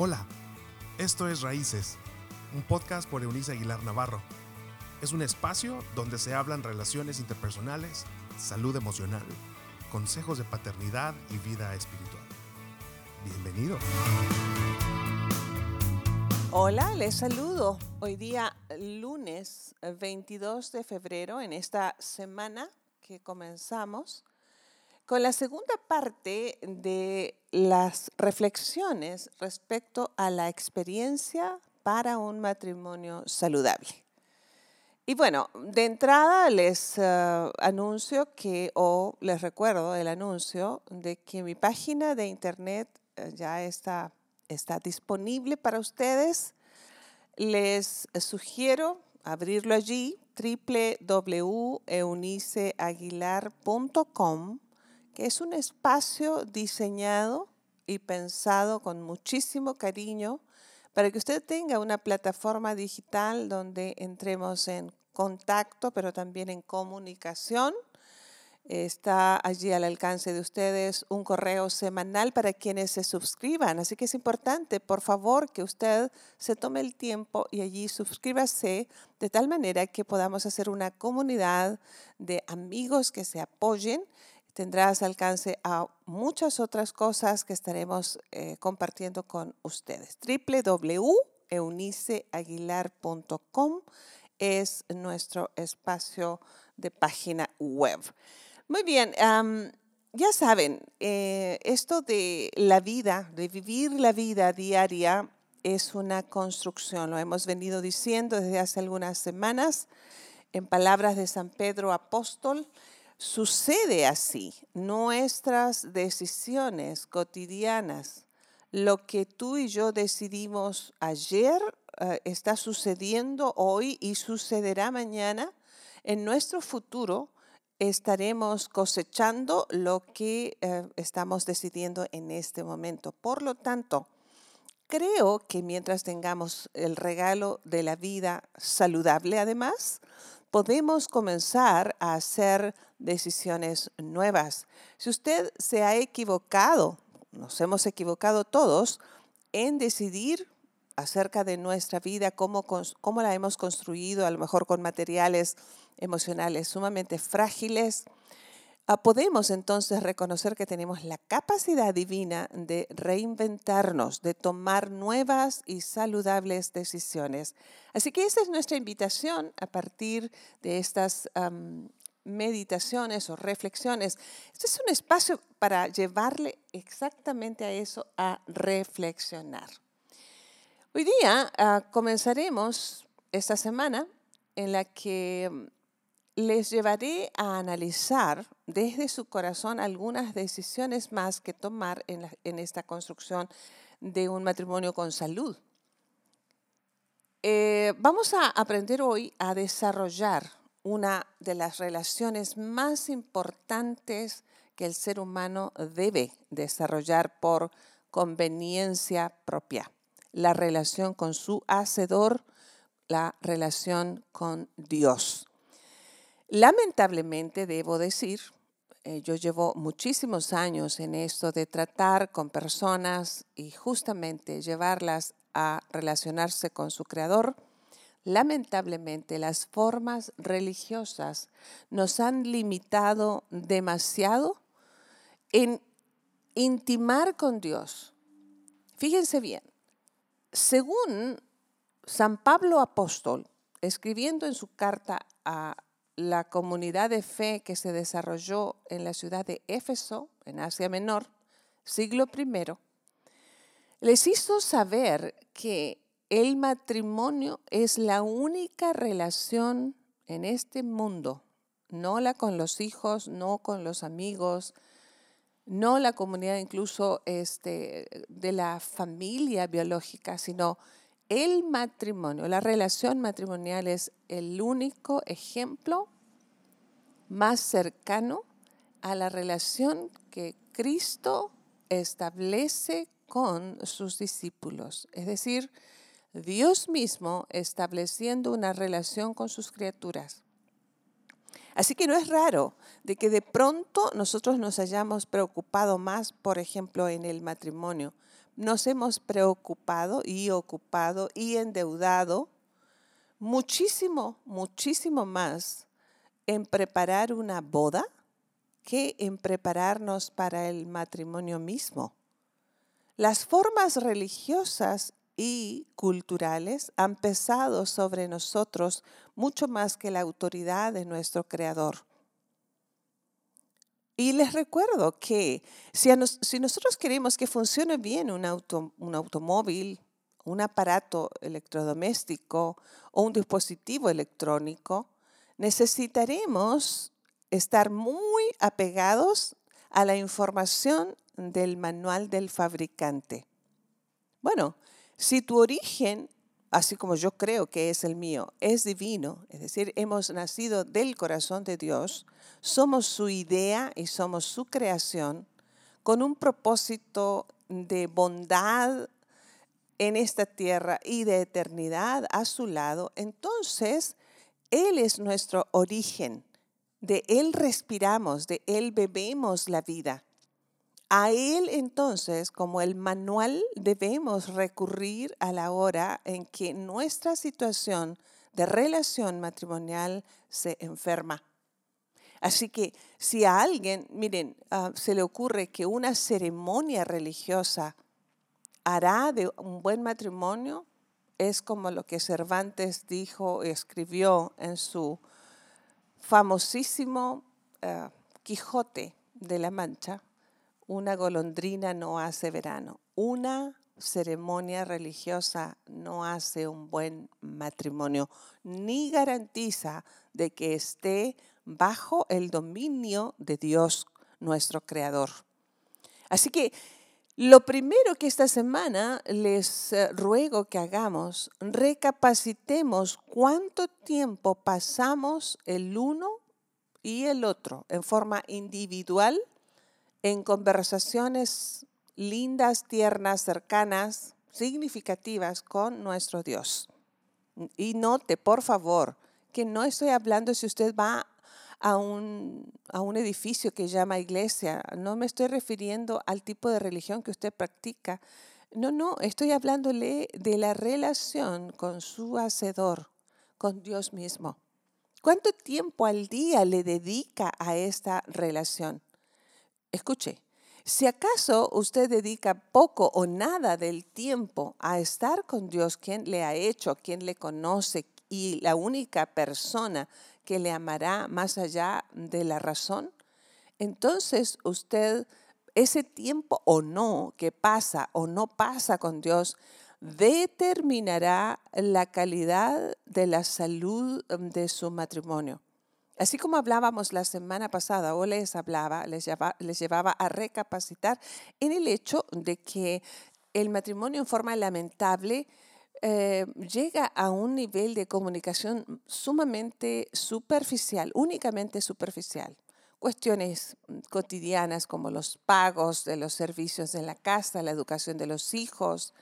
Hola, esto es Raíces, un podcast por Eunice Aguilar Navarro. Es un espacio donde se hablan relaciones interpersonales, salud emocional, consejos de paternidad y vida espiritual. Bienvenido. Hola, les saludo. Hoy día lunes 22 de febrero, en esta semana que comenzamos, con la segunda parte de las reflexiones respecto a la experiencia para un matrimonio saludable. Y bueno, de entrada les eh, anuncio que, o les recuerdo el anuncio de que mi página de internet eh, ya está, está disponible para ustedes. Les sugiero abrirlo allí, www.euniceaguilar.com es un espacio diseñado y pensado con muchísimo cariño para que usted tenga una plataforma digital donde entremos en contacto, pero también en comunicación. Está allí al alcance de ustedes un correo semanal para quienes se suscriban. Así que es importante, por favor, que usted se tome el tiempo y allí suscríbase de tal manera que podamos hacer una comunidad de amigos que se apoyen tendrás alcance a muchas otras cosas que estaremos eh, compartiendo con ustedes. www.euniceaguilar.com es nuestro espacio de página web. Muy bien, ya saben, eh, esto de la vida, de vivir la vida diaria, es una construcción, lo hemos venido diciendo desde hace algunas semanas, en palabras de San Pedro Apóstol, Sucede así. Nuestras decisiones cotidianas, lo que tú y yo decidimos ayer, eh, está sucediendo hoy y sucederá mañana. En nuestro futuro estaremos cosechando lo que eh, estamos decidiendo en este momento. Por lo tanto, creo que mientras tengamos el regalo de la vida saludable, además, podemos comenzar a hacer decisiones nuevas. Si usted se ha equivocado, nos hemos equivocado todos, en decidir acerca de nuestra vida, cómo, cómo la hemos construido, a lo mejor con materiales emocionales sumamente frágiles, podemos entonces reconocer que tenemos la capacidad divina de reinventarnos, de tomar nuevas y saludables decisiones. Así que esa es nuestra invitación a partir de estas meditaciones o reflexiones. Este es un espacio para llevarle exactamente a eso, a reflexionar. Hoy día ah, comenzaremos esta semana en la que les llevaré a analizar desde su corazón algunas decisiones más que tomar en, esta construcción de un matrimonio con salud. Eh, vamos a aprender hoy a desarrollar una de las relaciones más importantes que el ser humano debe desarrollar por conveniencia propia, la relación con su hacedor, la relación con Dios. Lamentablemente, debo decir, eh, yo llevo muchísimos años en esto de tratar con personas y justamente llevarlas a relacionarse con su creador. Lamentablemente, las formas religiosas nos han limitado demasiado en intimar con Dios. Fíjense bien, según San Pablo Apóstol, escribiendo en su carta a la comunidad de fe que se desarrolló en la ciudad de Éfeso, en Asia Menor, siglo I, les hizo saber que el matrimonio es la única relación en este mundo, no la con los hijos, no con los amigos, no la comunidad incluso este, de la familia biológica, sino el matrimonio, la relación matrimonial es el único ejemplo más cercano a la relación que Cristo establece con sus discípulos. Es decir, Dios mismo estableciendo una relación con sus criaturas. Así que no es raro de que de pronto nosotros nos hayamos preocupado más, por ejemplo, en el matrimonio, nos hemos preocupado y ocupado y endeudado muchísimo, muchísimo más en preparar una boda que en prepararnos para el matrimonio mismo. Las formas religiosas y culturales han pesado sobre nosotros mucho más que la autoridad de nuestro Creador. Y les recuerdo que si, nosotros queremos que funcione bien un, un automóvil, un aparato electrodoméstico o un dispositivo electrónico, necesitaremos estar muy apegados a la información del manual del fabricante. Bueno, si tu origen, así como yo creo que es el mío, es divino, es decir, hemos nacido del corazón de Dios, somos su idea y somos su creación, con un propósito de bondad en esta tierra y de eternidad a su lado, entonces Él es nuestro origen. De Él respiramos, de Él bebemos la vida. A Él entonces, como el manual, debemos recurrir a la hora en que nuestra situación de relación matrimonial se enferma. Así que si a alguien, miren, ah, se le ocurre que una ceremonia religiosa hará de un buen matrimonio, es como lo que Cervantes dijo, escribió en su famosísimo ah, Quijote de la Mancha, una golondrina no hace verano. Una ceremonia religiosa no hace un buen matrimonio, ni garantiza de que esté bajo el dominio de Dios, nuestro Creador. Así que lo primero que esta semana les eh, ruego que hagamos, recapacitemos cuánto tiempo pasamos el uno y el otro en forma individual en conversaciones lindas, tiernas, cercanas, significativas con nuestro Dios. Y note, por favor, que no estoy hablando si usted va a un, a un edificio que llama iglesia, no me estoy refiriendo al tipo de religión que usted practica. No, no, estoy hablándole de la relación con su Hacedor, con Dios mismo. ¿Cuánto tiempo al día le dedica a esta relación? Escuche, si acaso usted dedica poco o nada del tiempo a estar con Dios, quien le ha hecho, quien le conoce y la única persona que le amará más allá de la razón, entonces usted ese tiempo o no que pasa o no pasa con Dios determinará la calidad de la salud mm, de su matrimonio. Así como hablábamos la semana pasada o les hablaba, les llevaba, a recapacitar en el hecho de que el matrimonio en forma lamentable eh, llega a un nivel de comunicación sumamente superficial, únicamente superficial. Cuestiones cotidianas como los pagos de los servicios en la casa, la educación de los hijos,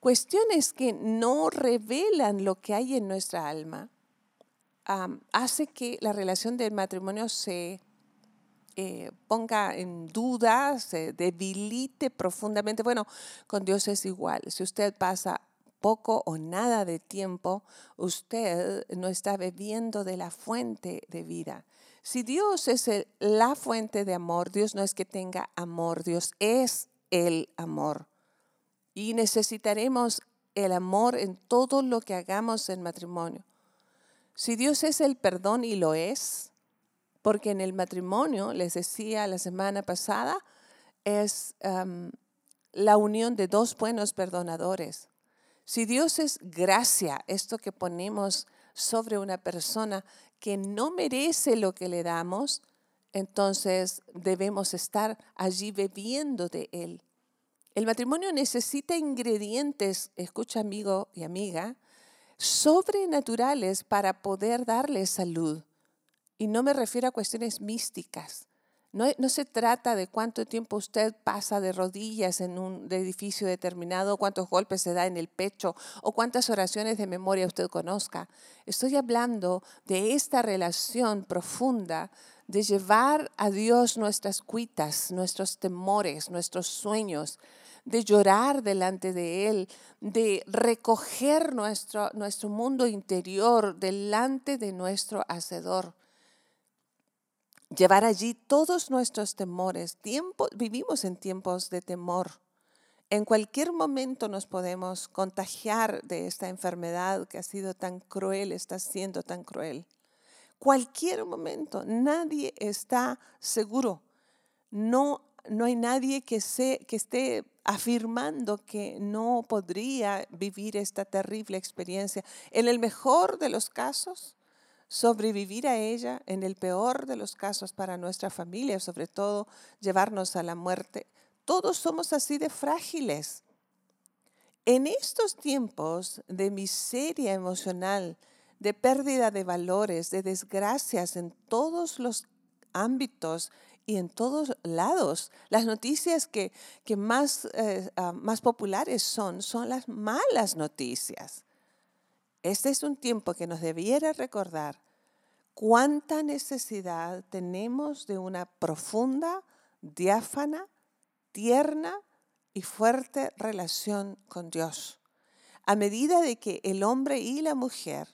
cuestiones que no revelan lo que hay en nuestra alma hace que la relación del matrimonio se eh, ponga en duda, se debilite profundamente. Bueno, con Dios es igual. Si usted pasa poco o nada de tiempo, usted no está bebiendo de la fuente de vida. Si Dios es la fuente de amor, Dios no es que tenga amor, Dios es el amor. Y necesitaremos el amor en todo lo que hagamos en matrimonio. Si Dios es el perdón y lo es, porque en el matrimonio, les decía la semana pasada, es la unión de dos buenos perdonadores. Si Dios es gracia, esto que ponemos sobre una persona que no merece lo que le damos, entonces debemos estar allí bebiendo de Él. El matrimonio necesita ingredientes, escucha amigo y amiga, sobrenaturales para poder darle salud. Y no me refiero a cuestiones místicas. No, se trata de cuánto tiempo usted pasa de rodillas en un edificio determinado, cuántos golpes se da en el pecho o cuántas oraciones de memoria usted conozca. Estoy hablando de esta relación profunda de llevar a Dios nuestras cuitas, nuestros temores, nuestros sueños, de llorar delante de Él, de recoger nuestro, nuestro mundo interior delante de nuestro Hacedor. Llevar allí todos nuestros temores. Vivimos en tiempos de temor. En cualquier momento nos podemos contagiar de esta enfermedad que ha sido tan cruel, está siendo tan cruel. Cualquier momento, nadie está seguro. No, no hay nadie que, se, que esté afirmando que no podría vivir esta terrible experiencia. En el mejor de los casos, sobrevivir a ella, en el peor de los casos para nuestra familia, sobre todo llevarnos a la muerte todos somos así de frágiles. En estos tiempos de miseria emocional, de pérdida de valores, de desgracias en todos los ámbitos y en todos lados, las noticias que, más, eh, ah, más populares son, son las malas noticias. Este es un tiempo que nos debiera recordar cuánta necesidad tenemos de una profunda, diáfana, tierna y fuerte relación con Dios. A medida de que el hombre y la mujer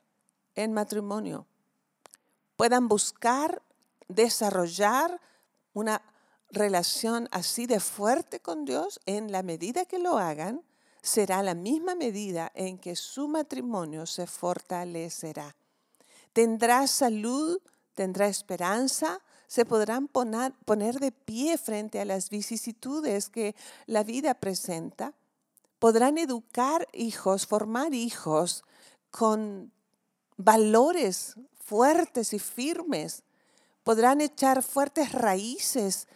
en matrimonio puedan buscar desarrollar una relación así de fuerte con Dios, en la medida que lo hagan, será la misma medida en que su matrimonio se fortalecerá. Tendrá salud, tendrá esperanza, se podrán poner, de pie frente a las vicisitudes que la vida presenta. Podrán educar hijos, formar hijos con valores fuertes y firmes. Podrán echar fuertes raíces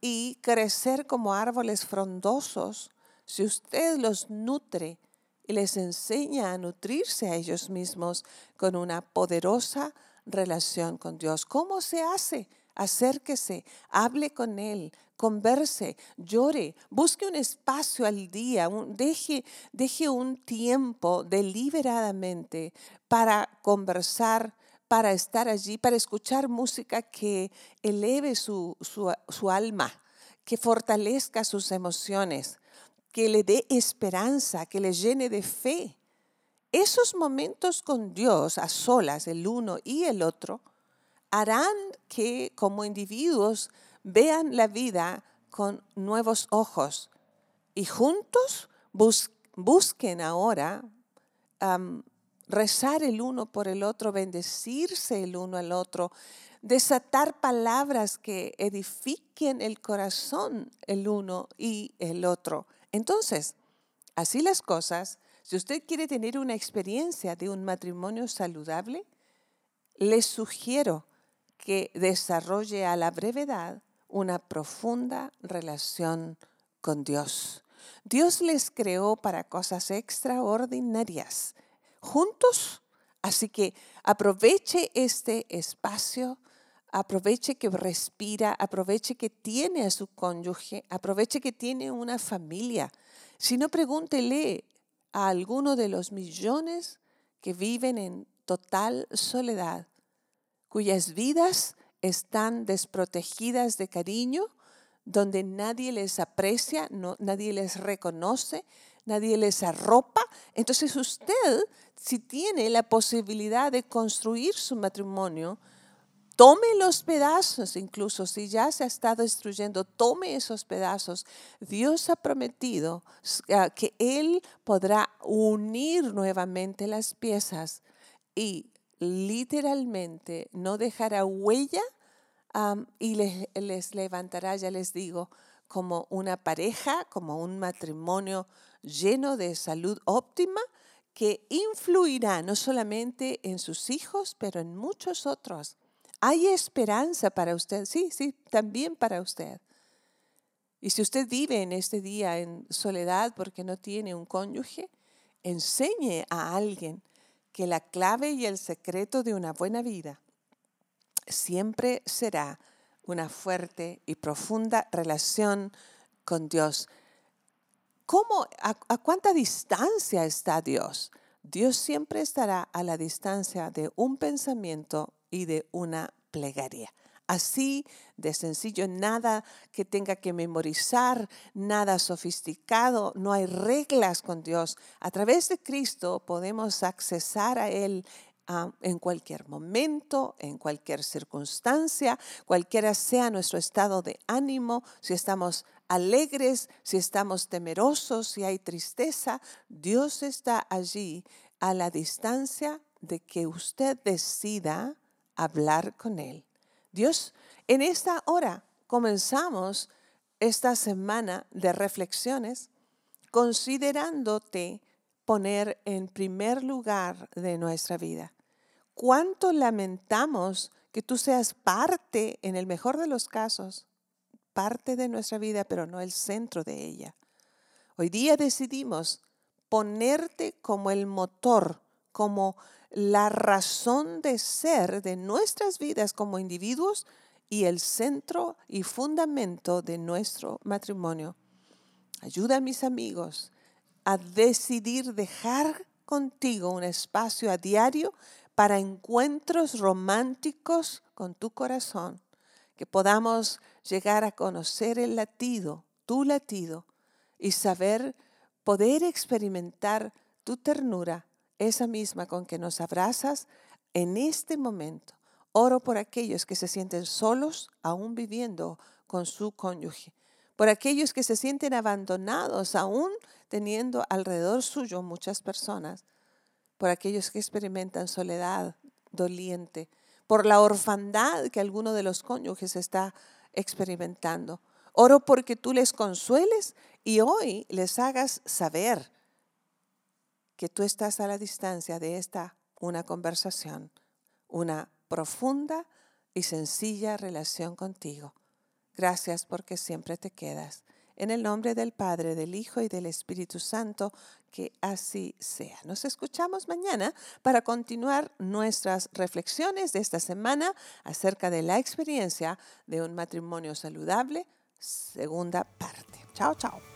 y crecer como árboles frondosos si usted los nutre y les enseña a nutrirse a ellos mismos con una poderosa relación con Dios. ¿Cómo se hace? acérquese, hable con él, converse, llore, busque un espacio al día, deje, deje un tiempo deliberadamente para conversar, para estar allí, para escuchar música que eleve su, su alma, que fortalezca sus emociones, que le dé esperanza, que le llene de fe. Esos momentos con Dios a solas, el uno y el otro, harán que como individuos vean la vida con nuevos ojos y juntos busquen ahora rezar el uno por el otro, bendecirse el uno al otro, desatar palabras que edifiquen el corazón el uno y el otro. Entonces, así las cosas, si usted quiere tener una experiencia de un matrimonio saludable, les sugiero que desarrolle a la brevedad una profunda relación con Dios. Dios les creó para cosas extraordinarias, juntos, así que aproveche este espacio, aproveche que respira, aproveche que tiene a su cónyuge, aproveche que tiene una familia. Si no, pregúntele a alguno de los millones que viven en total soledad cuyas vidas están desprotegidas de cariño, donde nadie les aprecia, nadie les reconoce, nadie les arropa. Entonces usted, si tiene la posibilidad de construir su matrimonio, tome los pedazos, incluso si ya se está destruyendo, tome esos pedazos. Dios ha prometido ah, que Él podrá unir nuevamente las piezas y literalmente no dejará huella y les, les levantará, ya les digo, como una pareja, como un matrimonio lleno de salud óptima que influirá no solamente en sus hijos, pero en muchos otros. Hay esperanza para usted, sí, sí, también para usted. Y si usted vive en este día en soledad porque no tiene un cónyuge, enseñe a alguien que la clave y el secreto de una buena vida siempre será una fuerte y profunda relación con Dios. ¿Cómo, a, cuánta distancia está Dios? Dios siempre estará a la distancia de un pensamiento y de una plegaria. así de sencillo, nada que tenga que memorizar, nada sofisticado, no hay reglas con Dios. A través de Cristo podemos accesar a Él ah, en cualquier momento, en cualquier circunstancia, cualquiera sea nuestro estado de ánimo, si estamos alegres, si estamos temerosos, si hay tristeza, Dios está allí a la distancia de que usted decida hablar con Él. Dios, en esta hora comenzamos esta semana de reflexiones considerándote poner en primer lugar de nuestra vida. ¿Cuánto lamentamos que tú seas parte, en el mejor de los casos, parte de nuestra vida, pero no el centro de ella? Hoy día decidimos ponerte como el motor, como la razón de ser de nuestras vidas como individuos y el centro y fundamento de nuestro matrimonio. Ayuda a mis amigos a decidir dejar contigo un espacio a diario para encuentros románticos con tu corazón, que podamos llegar a conocer el latido, tu latido, y saber poder experimentar tu ternura esa misma con que nos abrazas en este momento. Oro por aquellos que se sienten solos aún viviendo con su cónyuge, por aquellos que se sienten abandonados aún teniendo alrededor suyo muchas personas, por aquellos que experimentan soledad doliente, por la orfandad que alguno de los cónyuges está experimentando. Oro porque tú les consueles y hoy les hagas saber que tú estás a la distancia de esta una conversación, una profunda y sencilla relación contigo. Gracias porque siempre te quedas. En el nombre del Padre, del Hijo y del Espíritu Santo, que así sea. Nos escuchamos mañana para continuar nuestras reflexiones de esta semana acerca de la experiencia de un matrimonio saludable, segunda parte. Chao, chao.